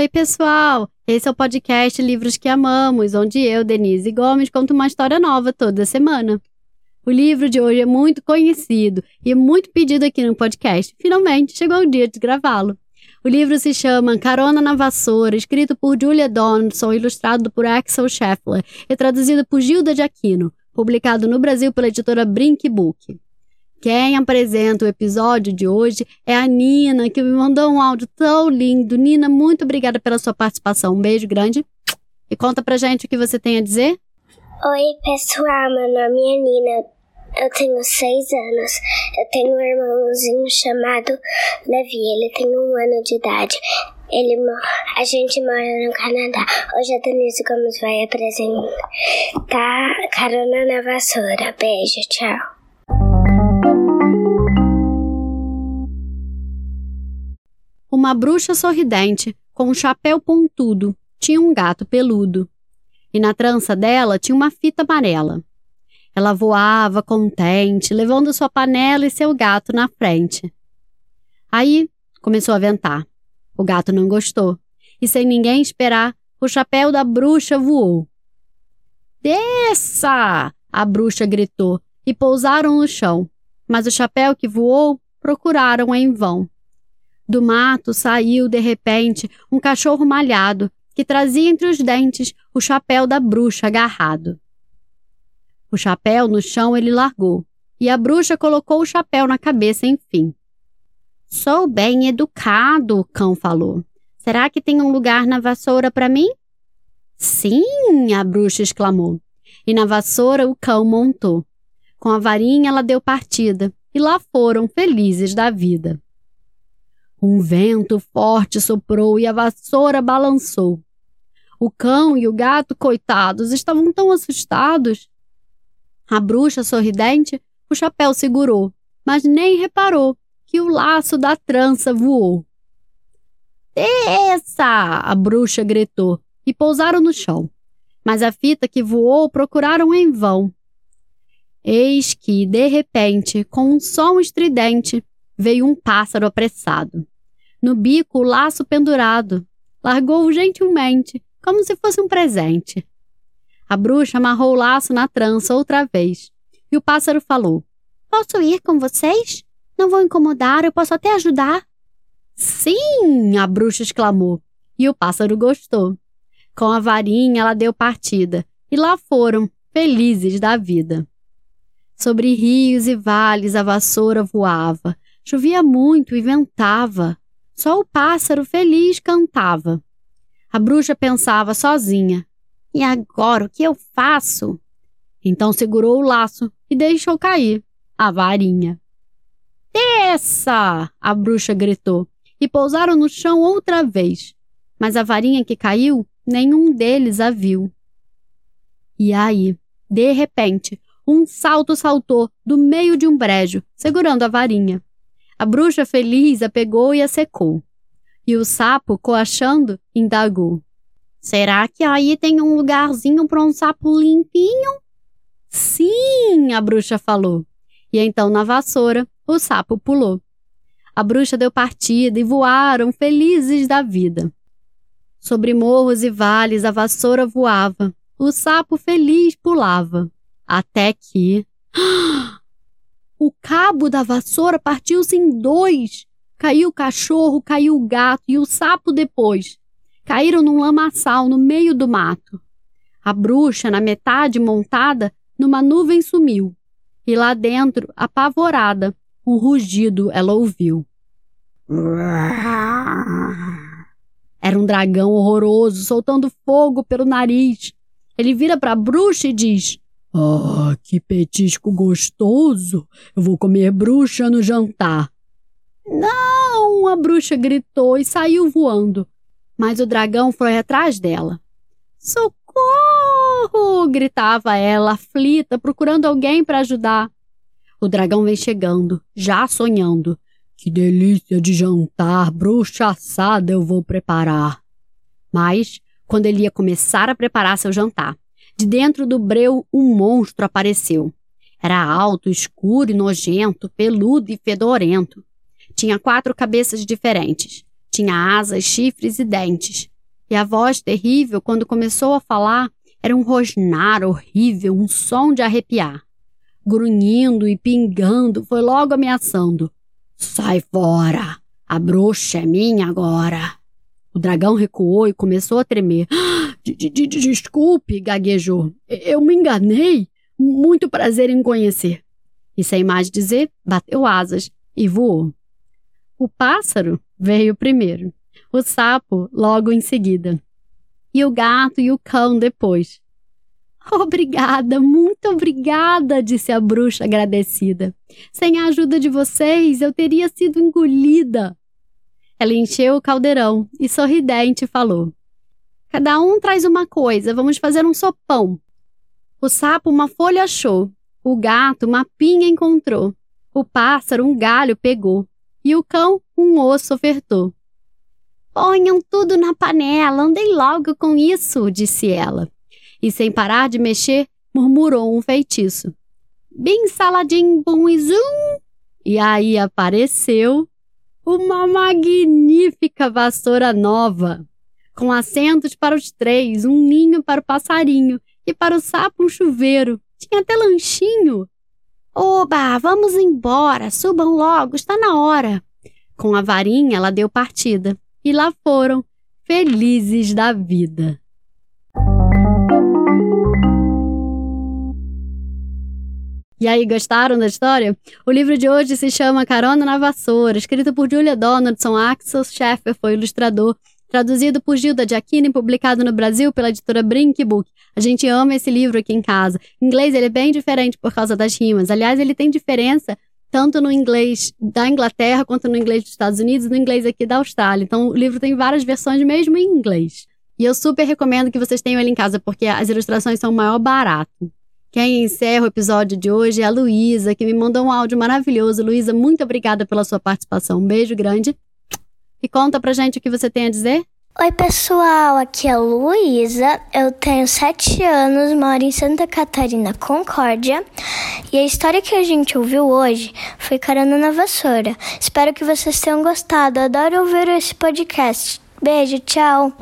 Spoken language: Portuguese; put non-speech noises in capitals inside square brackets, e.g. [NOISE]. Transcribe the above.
Oi, pessoal! Esse é o podcast Livros que Amamos, onde eu, Denise Gomes, conto uma história nova toda semana. O livro de hoje é muito conhecido e muito pedido aqui no podcast. Finalmente, chegou o dia de gravá-lo. O livro se chama Carona na Vassoura, escrito por Julia Donaldson, ilustrado por Axel Scheffler e traduzido por Gilda de Aquino, publicado no Brasil pela editora Brink Book. Quem apresenta o episódio de hoje é a Nina, que me mandou um áudio tão lindo. Nina, muito obrigada pela sua participação. Um beijo grande. E conta pra gente o que você tem a dizer. Oi, pessoal. Meu nome é Nina. Eu tenho seis anos. Eu tenho um irmãozinho chamado Levi. Ele tem um ano de idade. Ele, a gente mora no Canadá. Hoje a Denise Gomes vai apresentar Carona na Vassoura. Beijo, tchau. Uma bruxa sorridente, com um chapéu pontudo, tinha um gato peludo. E na trança dela tinha uma fita amarela. Ela voava contente, levando sua panela e seu gato na frente. Aí começou a ventar. O gato não gostou, e sem ninguém esperar, o chapéu da bruxa voou. Desça! A bruxa gritou e pousaram no chão, mas o chapéu que voou procuraram em vão. Do mato saiu, de repente, um cachorro malhado que trazia entre os dentes o chapéu da bruxa agarrado. O chapéu no chão ele largou, e a bruxa colocou o chapéu na cabeça, enfim. Sou bem educado, o cão falou. Será que tem um lugar na vassoura para mim? Sim, a bruxa exclamou. E na vassoura o cão montou. Com a varinha ela deu partida, e lá foram felizes da vida. Um vento forte soprou e a vassoura balançou. O cão e o gato, coitados, estavam tão assustados. A bruxa sorridente o chapéu segurou, mas nem reparou que o laço da trança voou. Desça! A bruxa gritou e pousaram no chão. Mas a fita que voou procuraram em vão. Eis que, de repente, com um som estridente, veio um pássaro apressado no bico o laço pendurado. Largou-o gentilmente, como se fosse um presente. A bruxa amarrou o laço na trança outra vez. E o pássaro falou: Posso ir com vocês? Não vou incomodar, eu posso até ajudar. Sim! A bruxa exclamou. E o pássaro gostou. Com a varinha ela deu partida, e lá foram, felizes da vida. Sobre rios e vales a vassoura voava. Chovia muito e ventava. Só o pássaro feliz cantava. A bruxa pensava sozinha. E agora o que eu faço? Então segurou o laço e deixou cair a varinha. Desça! A bruxa gritou e pousaram no chão outra vez. Mas a varinha que caiu, nenhum deles a viu. E aí, de repente, um salto saltou do meio de um brejo, segurando a varinha. A bruxa feliz a pegou e a secou. E o sapo, coachando, indagou: Será que aí tem um lugarzinho para um sapo limpinho? Sim, a bruxa falou. E então na vassoura o sapo pulou. A bruxa deu partida e voaram felizes da vida. Sobre morros e vales a vassoura voava, o sapo feliz pulava, até que. [GASPS] O cabo da vassoura partiu-se em dois. Caiu o cachorro, caiu o gato e o sapo depois. Caíram num lamaçal no meio do mato. A bruxa, na metade montada, numa nuvem sumiu. E lá dentro, apavorada, um rugido ela ouviu. Era um dragão horroroso, soltando fogo pelo nariz. Ele vira para a bruxa e diz: ah, que petisco gostoso! Eu vou comer bruxa no jantar. Não! A bruxa gritou e saiu voando. Mas o dragão foi atrás dela. Socorro! gritava ela, aflita, procurando alguém para ajudar. O dragão vem chegando, já sonhando. Que delícia de jantar, bruxa assada eu vou preparar. Mas, quando ele ia começar a preparar seu jantar, de dentro do breu, um monstro apareceu. Era alto, escuro e nojento, peludo e fedorento. Tinha quatro cabeças diferentes. Tinha asas, chifres e dentes. E a voz terrível, quando começou a falar, era um rosnar horrível, um som de arrepiar. Grunhindo e pingando, foi logo ameaçando. Sai fora! A bruxa é minha agora! O dragão recuou e começou a tremer. [GASPS] Desculpe, gaguejou. Eu me enganei. Muito prazer em conhecer. E sem mais dizer, bateu asas e voou. O pássaro veio primeiro, o sapo logo em seguida, e o gato e o cão depois. [LAUGHS] Obrigada, muito obrigada, disse a bruxa agradecida. Sem a ajuda de vocês, eu teria sido engolida. Ela encheu o caldeirão e, sorridente, falou: Cada um traz uma coisa, vamos fazer um sopão. O sapo uma folha achou, o gato uma pinha encontrou, o pássaro um galho pegou, e o cão um osso ofertou. Ponham tudo na panela, andei logo com isso, disse ela e, sem parar de mexer, murmurou um feitiço. Bem saladinho, bum e zum! E aí apareceu uma magnífica vassoura nova, com assentos para os três, um ninho para o passarinho e para o sapo um chuveiro. Tinha até lanchinho. Oba, vamos embora, subam logo, está na hora. Com a varinha, ela deu partida e lá foram, felizes da vida. E aí, gostaram da história? O livro de hoje se chama Carona na Vassoura, escrito por Julia Donaldson. Axel Scheffer foi ilustrador, traduzido por Gilda Giacchini e publicado no Brasil pela editora Brink Book. A gente ama esse livro aqui em casa. Em inglês ele é bem diferente por causa das rimas. Aliás, ele tem diferença tanto no inglês da Inglaterra quanto no inglês dos Estados Unidos e no inglês aqui da Austrália. Então, o livro tem várias versões mesmo em inglês. E eu super recomendo que vocês tenham ele em casa, porque as ilustrações são o maior barato. Quem encerra o episódio de hoje é a Luísa, que me mandou um áudio maravilhoso. Luísa, muito obrigada pela sua participação. Um beijo grande. E conta pra gente o que você tem a dizer. Oi, pessoal, aqui é a Luísa. Eu tenho sete anos, moro em Santa Catarina, Concórdia. E a história que a gente ouviu hoje foi Carona na Vassoura. Espero que vocês tenham gostado. Adoro ouvir esse podcast. Beijo, tchau.